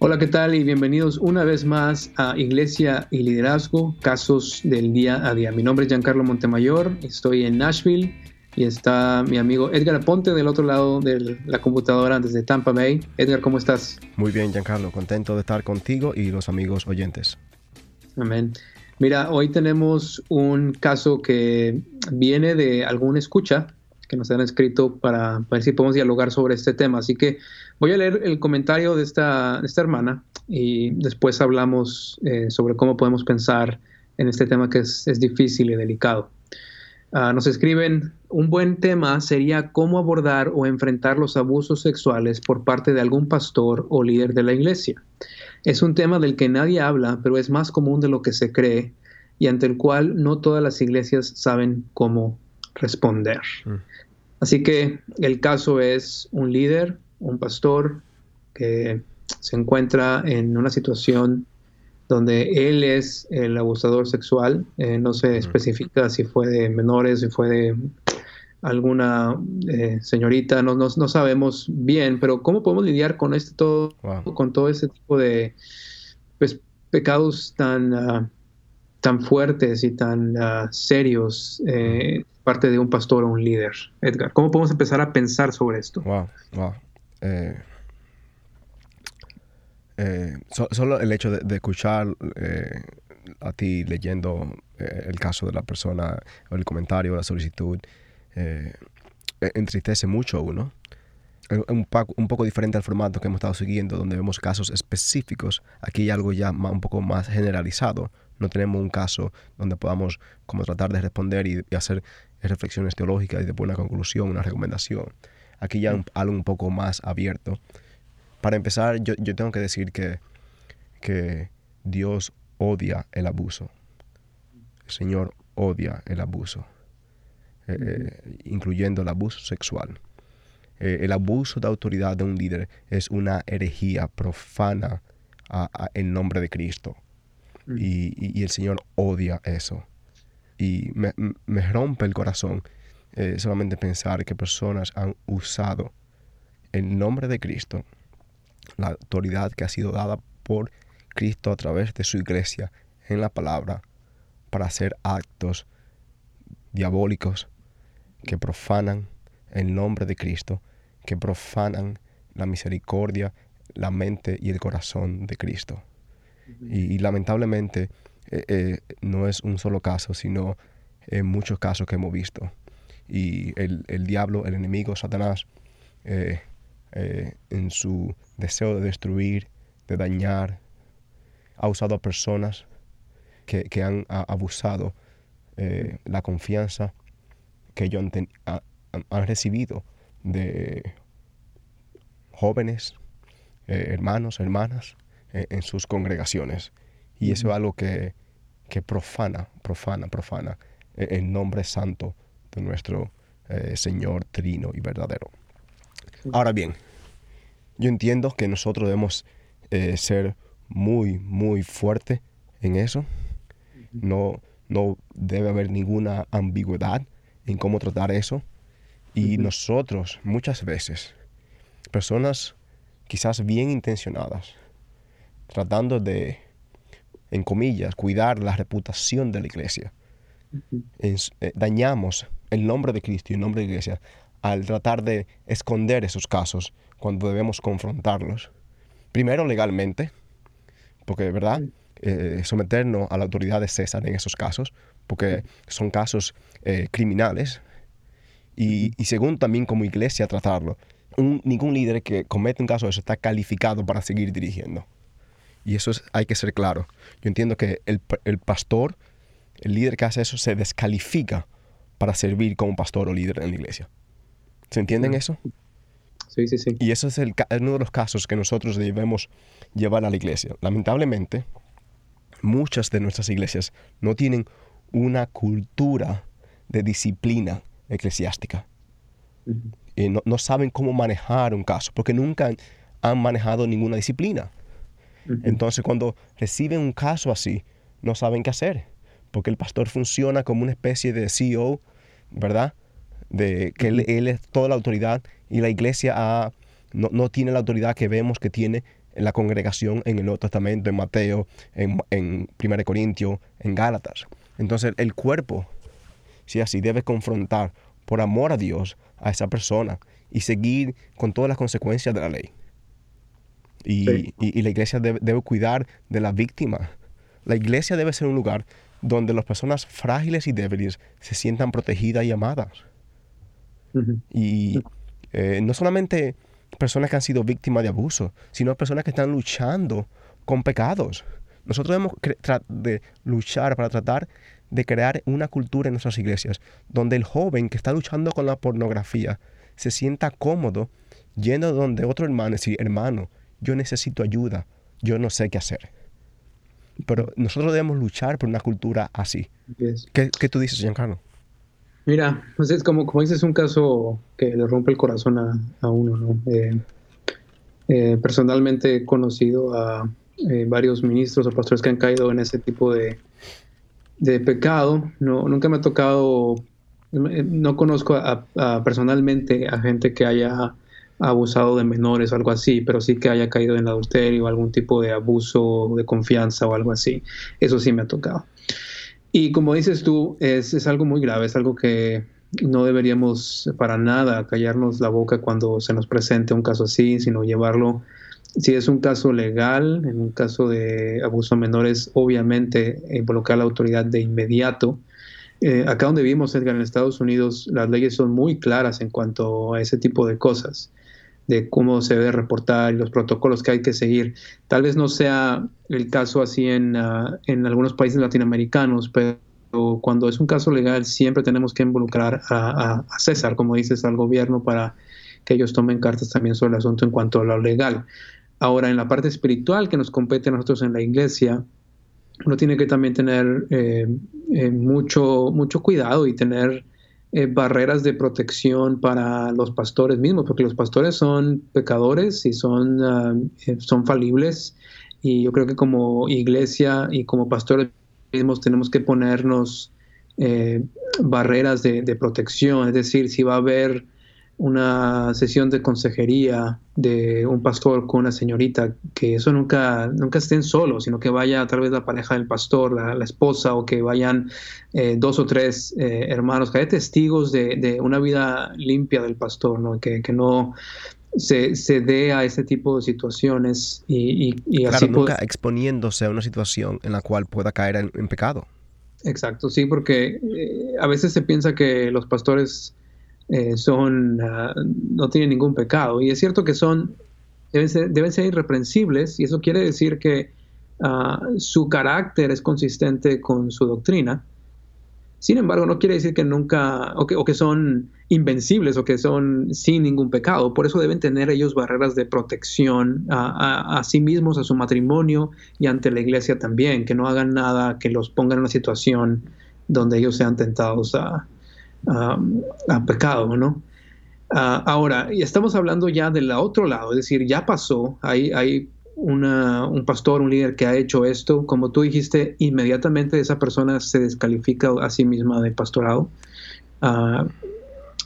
Hola, ¿qué tal? Y bienvenidos una vez más a Iglesia y Liderazgo, casos del día a día. Mi nombre es Giancarlo Montemayor, estoy en Nashville y está mi amigo Edgar Aponte del otro lado de la computadora desde Tampa Bay. Edgar, ¿cómo estás? Muy bien, Giancarlo, contento de estar contigo y los amigos oyentes. Amén. Mira, hoy tenemos un caso que viene de alguna escucha que nos han escrito para, ver si podemos dialogar sobre este tema. Así que voy a leer el comentario de esta, esta hermana y después hablamos eh, sobre cómo podemos pensar en este tema que es, difícil y delicado. Ah, nos escriben, un buen tema sería cómo abordar o enfrentar los abusos sexuales por parte de algún pastor o líder de la iglesia. Es un tema del que nadie habla, pero es más común de lo que se cree y ante el cual no todas las iglesias saben cómo responder. Mm. Así que el caso es un líder, un pastor que se encuentra en una situación donde él es el abusador sexual. Eh, no se especifica si fue de menores, si fue de alguna eh, señorita, no, no, sabemos bien, pero ¿cómo podemos lidiar con este todo, con todo ese tipo de pues, pecados tan, ah, tan fuertes y tan ah, serios? Eh, parte de un pastor o un líder. Edgar, ¿cómo podemos empezar a pensar sobre esto? Wow, wow. Eh, eh, solo el hecho de, escuchar eh, a ti leyendo el caso de la persona o el comentario, la solicitud, e, entristece mucho a uno. Un, un, poco diferente al formato que hemos estado siguiendo, donde vemos casos específicos. Aquí hay algo ya un poco más generalizado. No tenemos un caso donde podamos como tratar de responder y hacer reflexiones teológicas y después una conclusión, una recomendación. Aquí ya algo un poco más abierto. Para empezar, yo, tengo que decir que, que Dios odia el abuso. El Señor odia el abuso, eh, eh, incluyendo el abuso sexual. Eh, el abuso de autoridad de un líder es una herejía profana en nombre de Cristo. y, el Señor odia eso y me, rompe el corazón eh, solamente pensar que personas han usado el nombre de Cristo, la autoridad que ha sido dada por Cristo a través de su iglesia en la palabra, para hacer actos diabólicos que profanan el nombre de Cristo, que profanan la misericordia, la mente y el corazón de Cristo. y lamentablemente eh, eh, no es un solo caso, sino en muchos casos que hemos visto. Y el, el diablo, el enemigo, Satanás, eh, en su deseo de destruir, de dañar, ha usado a personas que, que han abusado la confianza que ellos han recibido de jóvenes, hermanos, hermanas, en sus congregaciones. Y eso es algo que, profana, profana, profana e, el nombre santo de nuestro eh, Señor trino y verdadero. Ahora bien, yo entiendo que nosotros debemos eh, ser muy, muy fuerte en eso. No, no debe haber ninguna ambigüedad en cómo tratar eso. Y nosotros, muchas veces, personas quizás bien intencionadas, tratando de en comillas, cuidar la reputación de la iglesia. Eh, dañamos el nombre de Cristo y el nombre de la iglesia al tratar de esconder esos casos cuando debemos confrontarlos. Primero legalmente, porque, ¿verdad? Eh, someternos a la autoridad de César en esos casos, porque son casos eh, criminales. Y, segundo, también como iglesia tratarlo. ningún líder que comete un caso de eso está calificado para seguir dirigiendo. Y eso hay que ser claro. Yo entiendo que el, pastor, el líder que hace eso, se descalifica para servir como pastor o líder en la iglesia. ¿Se entienden eso? Sí, sí, sí. Y eso es el, uno de los casos que nosotros debemos llevar a la iglesia. Lamentablemente, muchas de nuestras iglesias no tienen una cultura de disciplina eclesiástica. y no, no, saben cómo manejar un caso, porque nunca han manejado ninguna disciplina. Entonces cuando reciben un caso así, no saben qué hacer, porque el pastor funciona como una especie de CEO, ¿verdad? De que él, es toda la autoridad y la iglesia no, tiene la autoridad que vemos que tiene en la congregación en el Nuevo Testamento, en Mateo, en, en 1 Corintios, en Gálatas. Entonces el cuerpo, si así, debe confrontar por amor a Dios a esa persona y seguir con todas las consecuencias de la ley. Y, la iglesia debe, cuidar de la víctima. La iglesia debe ser un lugar donde las personas frágiles y débiles se sientan protegidas y amadas. Y eh, no solamente personas que han sido víctimas de abuso, sino personas que están luchando con pecados. Nosotros debemos de luchar para tratar de crear una cultura en nuestras iglesias donde el joven que está luchando con la pornografía se sienta cómodo yendo donde otro hermano y decir, hermano, yo necesito ayuda, yo no sé qué hacer. Pero nosotros debemos luchar por una cultura así. ¿Qué, tú dices, Giancarlo? Mira, pues es como, como dices, un caso que le rompe el corazón a, uno, ¿no? Eh, eh, personalmente he conocido a eh, varios ministros o pastores que han caído en ese tipo de, de pecado. No, nunca me ha tocado, no conozco personalmente a gente que haya abusado de menores o algo así, pero sí que haya caído en adulterio o algún tipo de abuso de confianza o algo así. Eso sí me ha tocado. Y como dices tú, es, es algo muy grave, es algo que no deberíamos para nada callarnos la boca cuando se nos presente un caso así, sino llevarlo, si es un caso legal, en un caso de abuso a menores, obviamente involucrar a la autoridad de inmediato. Eh, acá donde vivimos, Edgar, en Estados Unidos, las leyes son muy claras en cuanto a ese tipo de cosas de cómo se debe reportar y los protocolos que hay que seguir. Tal vez no sea el caso así en, ah, en algunos países latinoamericanos, pero cuando es un caso legal siempre tenemos que involucrar a, César, como dices, al gobierno para que ellos tomen cartas también sobre el asunto en cuanto a lo legal. Ahora, en la parte espiritual que nos compete a nosotros en la iglesia, uno tiene que también tener eh, eh, mucho, mucho cuidado y tener eh, barreras de protección para los pastores mismos, porque los pastores son pecadores y son, ah, eh, son falibles. Y yo creo que como iglesia y como pastores mismos tenemos que ponernos eh, barreras de, de, protección. Es decir, si va a haber una sesión de consejería de un pastor con una señorita, que eso nunca, nunca estén solos, sino que vaya tal vez la pareja del pastor, la, esposa, o que vayan eh, dos o tres eh, hermanos, que haya testigos de, una vida limpia del pastor, ¿no? Que, no se, se, dé a ese tipo de situaciones y, y, claro, nunca exponiéndose a una situación en la cual pueda caer en, pecado. Exacto, sí, porque eh, a veces se piensa que los pastores eh, son, ah, no tienen ningún pecado. Y es cierto que son, deben ser, deben ser irreprensibles y eso quiere decir que ah, su carácter es consistente con su doctrina. Sin embargo, no quiere decir que nunca, o que, o que, son invencibles o que son sin ningún pecado. Por eso deben tener ellos barreras de protección a, a, sí mismos, a su matrimonio y ante la iglesia también, que no hagan nada que los ponga en una situación donde ellos sean tentados a, a pecado, ¿no? Uh, ahora, estamos hablando ya del otro lado, es decir, ya pasó, hay, hay un pastor, un líder que ha hecho esto, como tú dijiste, inmediatamente esa persona se descalifica a sí misma de pastorado. Uh,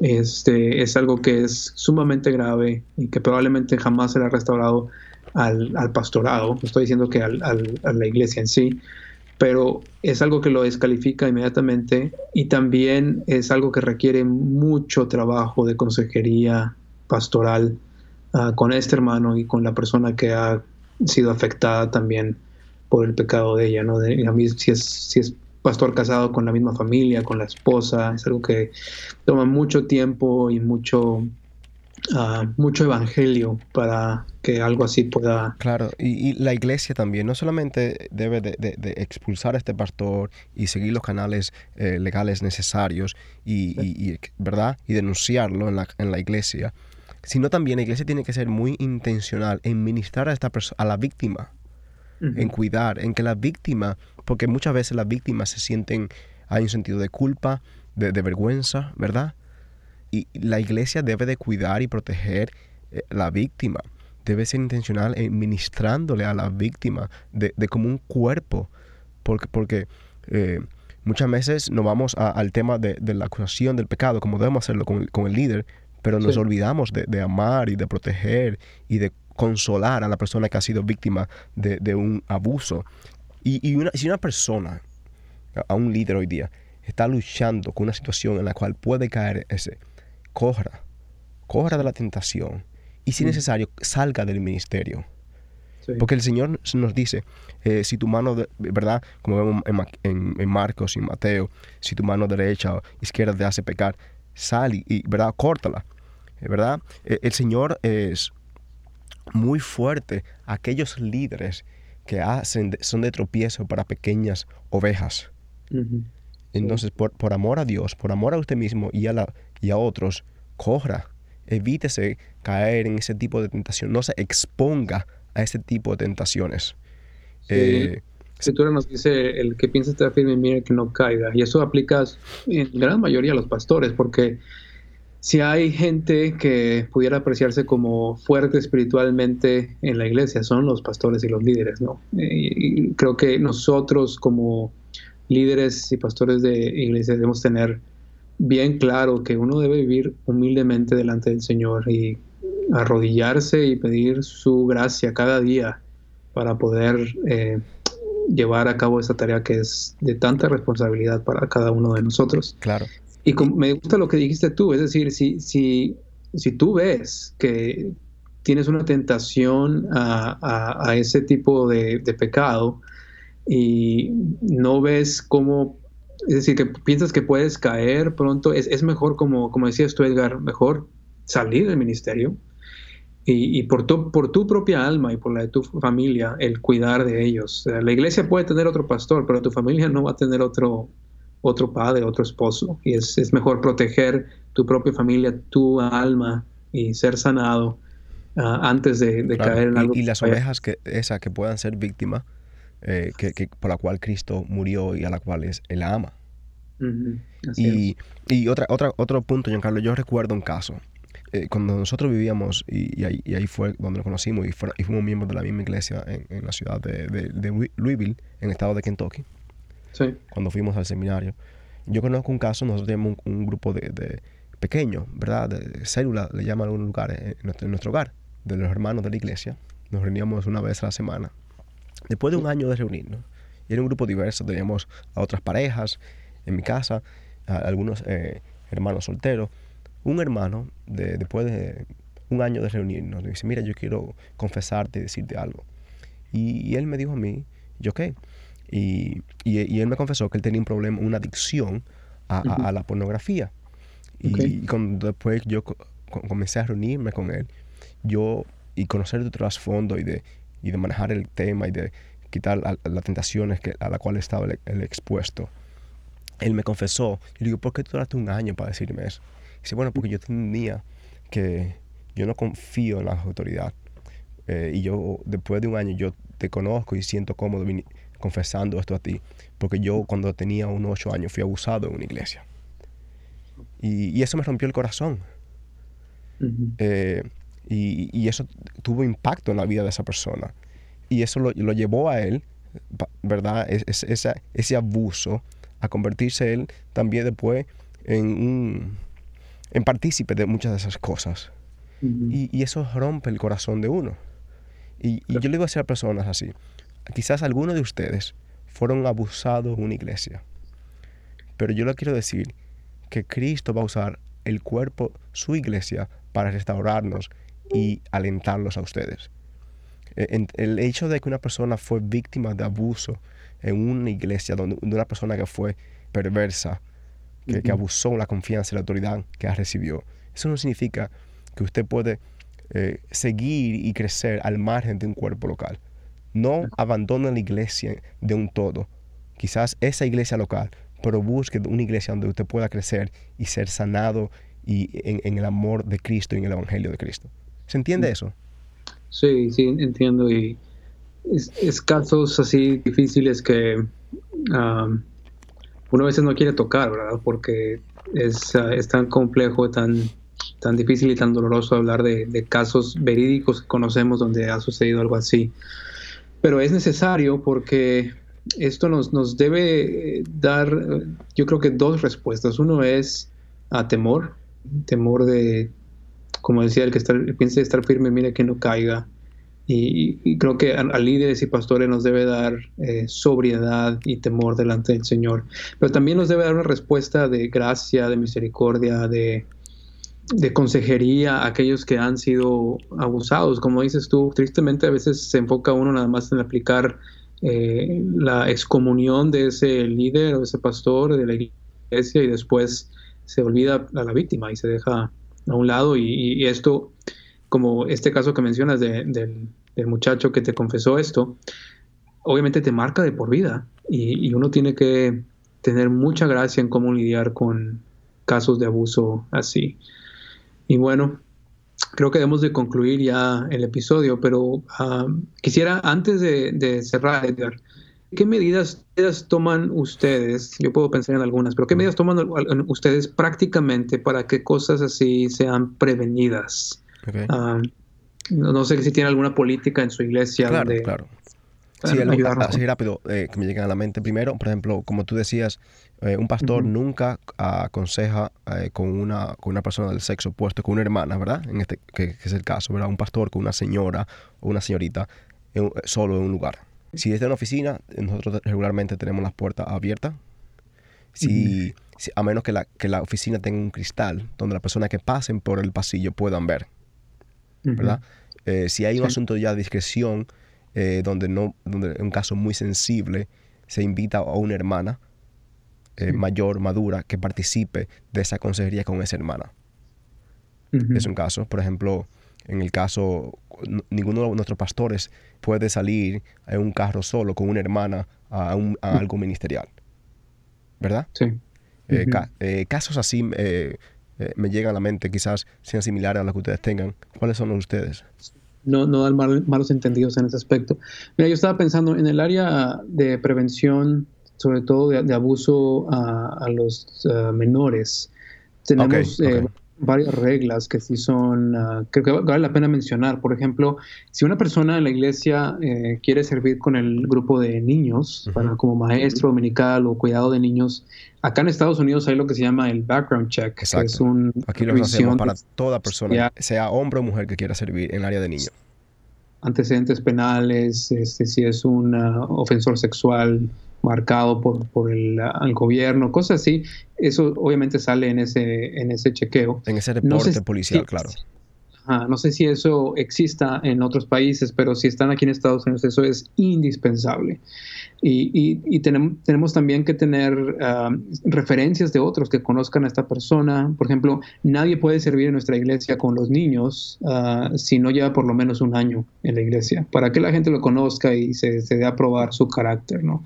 este, es algo que es sumamente grave y que probablemente jamás será restaurado al, pastorado, estoy diciendo que a la iglesia en sí, pero es algo que lo descalifica inmediatamente y también es algo que requiere mucho trabajo de consejería pastoral ah, con este hermano y con la persona que ha sido afectada también por el pecado de ella, ¿no? De, si, es, si es pastor casado con la misma familia, con la esposa, es algo que toma mucho tiempo y mucho mucho evangelio para que algo así pueda... Claro, y, la iglesia también no solamente debe de, expulsar a este pastor y seguir los canales eh, legales necesarios y, ¿verdad? y denunciarlo en la, en la iglesia, sino también la iglesia tiene que ser muy intencional en ministrar a, esta a la víctima, en cuidar, en que la víctima, porque muchas veces las víctimas se sienten, hay un sentido de culpa, de, de vergüenza, ¿verdad? Y la iglesia debe de cuidar y proteger eh, la víctima. Debe ser intencional en ministrándole a la víctima de, como un cuerpo. Porque, porque eh, muchas veces nos vamos al tema de, la acusación del pecado, como debemos hacerlo con, el líder, pero nos olvidamos de, amar y de proteger y de consolar a la persona que ha sido víctima de, un abuso. Y, y una, si una persona, a un líder hoy día, está luchando con una situación en la cual puede caer ese, corra, corra de la tentación y si es mm. necesario salga del ministerio. Porque el Señor nos dice, eh, si tu mano, de, ¿verdad? Como vemos en, Marcos y Mateo, si tu mano derecha o izquierda te hace pecar, sal y, ¿verdad? Córtala, ¿verdad? E, el Señor es muy fuerte aquellos líderes que hacen, son de tropiezo para pequeñas ovejas. Entonces, por, por, amor a Dios, por amor a usted mismo y a, la, y a otros, corra, evítese caer en ese tipo de tentación, no se exponga a ese tipo de tentaciones. Sí. Eh, Escritura nos dice, el que piensa estar firme, mire que no caiga. Y eso aplica en gran mayoría a los pastores, porque si hay gente que pudiera apreciarse como fuerte espiritualmente en la iglesia, son los pastores y los líderes, ¿no? y creo que nosotros como líderes y pastores de iglesia debemos tener bien claro que uno debe vivir humildemente delante del Señor y arrodillarse y pedir su gracia cada día para poder eh, llevar a cabo esa tarea que es de tanta responsabilidad para cada uno de nosotros. Claro. Y me gusta lo que dijiste tú, es decir, si, si, si tú ves que tienes una tentación a, ese tipo de, pecado y no ves cómo, es decir, que piensas que puedes caer pronto, es, es mejor, como, como decías tú, Edgar, mejor salir del ministerio, y, por, tu, por tu propia alma y por la de tu familia, el cuidar de ellos. la iglesia puede tener otro pastor, pero tu familia no va a tener otro, otro padre, otro esposo. Y es, es mejor proteger tu propia familia, tu alma y ser sanado ah, antes de, caer en algo. Y, las ovejas que, esas que puedan ser víctimas, eh, que, por la cual Cristo murió y a la cual es, Él ama. y, y otra, otra, otro punto, Giancarlo, yo recuerdo un caso eh, cuando nosotros vivíamos, y, ahí, fue donde nos conocimos, y, fuimos miembros de la misma iglesia en, la ciudad de, Louisville, en el estado de Kentucky, cuando fuimos al seminario. Yo conozco un caso, nosotros tenemos un, grupo de, pequeño, ¿verdad? De, célula, le llaman en algunos lugares, en nuestro, hogar, de los hermanos de la iglesia. Nos reuníamos una vez a la semana. Después de un año de reunirnos, y era un grupo diverso, teníamos a otras parejas en mi casa, a algunos eh, hermanos solteros, un hermano, de, después de un año de reunirnos, me dice, mira, yo quiero confesarte y decirte algo. Y, él me dijo a mí, ¿yo qué? Y, y, él me confesó que él tenía un problema, una adicción a, la pornografía. Y, cuando después yo comencé a reunirme con él, yo, y conocer de trasfondo y de, y de manejar el tema y de quitar las tentaciones que, a las cuales estaba él, expuesto, él me confesó. Yo digo, ¿por qué tú duraste un año para decirme eso? Dice, bueno, porque yo tenía que, yo no confío en la autoridad. Eh, y yo, después de un año, yo te conozco y siento cómodo confesando esto a ti. Porque yo cuando tenía unos ocho años fui abusado en una iglesia. Y, eso me rompió el corazón. Eh, y, eso tuvo impacto en la vida de esa persona. Y eso lo, llevó a él, ¿verdad? Es, ese abuso a convertirse él también después en un en partícipe de muchas de esas cosas. y, eso rompe el corazón de uno. Y, yo le digo a personas así, quizás algunos de ustedes fueron abusados en una iglesia, pero yo le quiero decir que Cristo va a usar el cuerpo, su iglesia, para restaurarnos y alentarlos a ustedes. E, el hecho de que una persona fue víctima de abuso en una iglesia, donde, de una persona que fue perversa, que, abusó la confianza y la autoridad que ha recibido. Eso no significa que usted puede eh, seguir y crecer al margen de un cuerpo local. No abandone la iglesia de un todo. Quizás esa iglesia local, pero busque una iglesia donde usted pueda crecer y ser sanado y en, el amor de Cristo y en el Evangelio de Cristo. ¿Se entiende eso? Sí, sí, entiendo. Y es, casos así difíciles que uno a veces no quiere tocar, ¿verdad? Porque es, ah, es tan complejo, tan, tan difícil y tan doloroso hablar de, casos verídicos que conocemos donde ha sucedido algo así. Pero es necesario porque esto nos, nos debe dar, yo creo que dos respuestas. Uno es a temor, temor de, como decía, el que piense estar firme, mire que no caiga. Y, creo que a, líderes y pastores nos debe dar eh, sobriedad y temor delante del Señor. Pero también nos debe dar una respuesta de gracia, de misericordia, de, de consejería a aquellos que han sido abusados. Como dices tú, tristemente a veces se enfoca uno nada más en aplicar eh, la excomunión de ese líder o ese pastor de la iglesia y después se olvida a la víctima y se deja a un lado y, esto, como este caso que mencionas del, muchacho que te confesó esto, obviamente te marca de por vida y, uno tiene que tener mucha gracia en cómo lidiar con casos de abuso así. Y bueno, creo que debemos de concluir ya el episodio, pero ah, quisiera antes de, cerrar, Edgar, ¿qué medidas, toman ustedes? Yo puedo pensar en algunas, pero ¿qué medidas toman ustedes prácticamente para que cosas así sean prevenidas? Ah, no, sé si tiene alguna política en su iglesia. Claro, claro. Sí, así rápido eh, que me llegan a la mente. Primero, por ejemplo, como tú decías, eh, un pastor nunca aconseja eh, con, una, con una persona del sexo opuesto, con una hermana, ¿verdad? En este, que, es el caso, ¿verdad? Un pastor con una señora o una señorita solo en un lugar. Si es de una oficina, nosotros regularmente tenemos las puertas abiertas. Si, a menos que la, que la oficina tenga un cristal donde las personas que pasen por el pasillo puedan ver, ¿verdad? si hay un asunto ya de discreción, eh, donde no, donde en un caso muy sensible se invita a una hermana eh, mayor, madura, que participe de esa consejería con esa hermana. Es un caso, por ejemplo, en el caso, ninguno de nuestros pastores puede salir en un carro solo con una hermana a, algo ministerial. ¿Verdad? Sí. Eh, casos así me llegan a la mente, quizás sean similares a los que ustedes tengan. ¿Cuáles son ustedes? no, no dan malos entendidos en ese aspecto. Mira, yo estaba pensando en el área de prevención, sobre todo de, abuso a, los menores. Tenemos eh, varias reglas que sí son, uh, que vale la pena mencionar. Por ejemplo, si una persona en la iglesia eh, quiere servir con el grupo de niños, para, como maestro dominical o cuidado de niños, acá en Estados Unidos hay lo que se llama el background check, que es un Aquí lo hacemos para toda persona, sea hombre o mujer que quiera servir en el área de niños. Antecedentes penales, este, si es un ofensor sexual, marcado por, por el, gobierno, cosas así. Eso obviamente sale en ese, en ese chequeo. En ese reporte policial, claro. No sé si eso exista en otros países, pero si están aquí en Estados Unidos, eso es indispensable. Y, y, tenemos, tenemos, también que tener ah, referencias de otros que conozcan a esta persona. Por ejemplo, nadie puede servir en nuestra iglesia con los niños uh, si no lleva por lo menos un año en la iglesia, para que la gente lo conozca y se, se dé a probar su carácter, ¿no?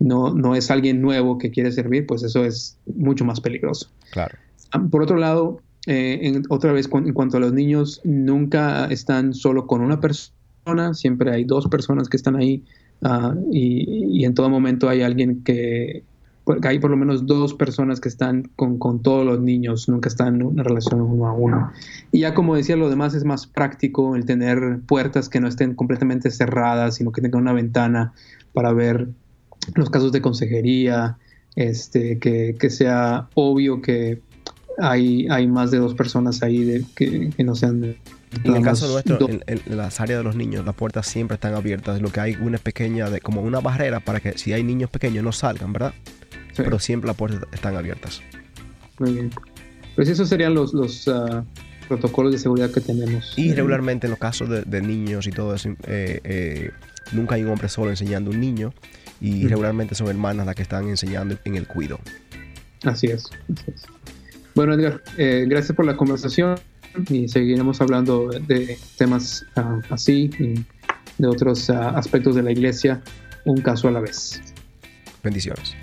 no, no es alguien nuevo que quiere servir, pues eso es mucho más peligroso. Claro. Ah, por otro lado, eh, otra vez en cuanto a los niños, nunca están solo con una persona, siempre hay dos personas que están ahí ah, y, en todo momento hay alguien que, hay por lo menos dos personas que están con, con, todos los niños, nunca están en una relación uno a uno. Y ya como decía, lo demás es más práctico, el tener puertas que no estén completamente cerradas, sino que tengan una ventana para ver los casos de consejería, este, que, sea obvio que hay, hay más de dos personas ahí de, que, no sean... De, en el caso nuestro, en, las áreas de los niños, las puertas siempre están abiertas, lo que hay una pequeña, de, como una barrera para que si hay niños pequeños no salgan, ¿verdad? Pero siempre las puertas están abiertas. Muy bien. Pues esos serían los, los ah, protocolos de seguridad que tenemos. Y regularmente en los casos de, niños y todo eso, eh, eh, nunca hay un hombre solo enseñando a un niño y regularmente son hermanas las que están enseñando en el cuido. Así es. Bueno, Edgar, eh, gracias por la conversación y seguiremos hablando de temas ah, así y de otros ah, aspectos de la iglesia, un caso a la vez. Bendiciones.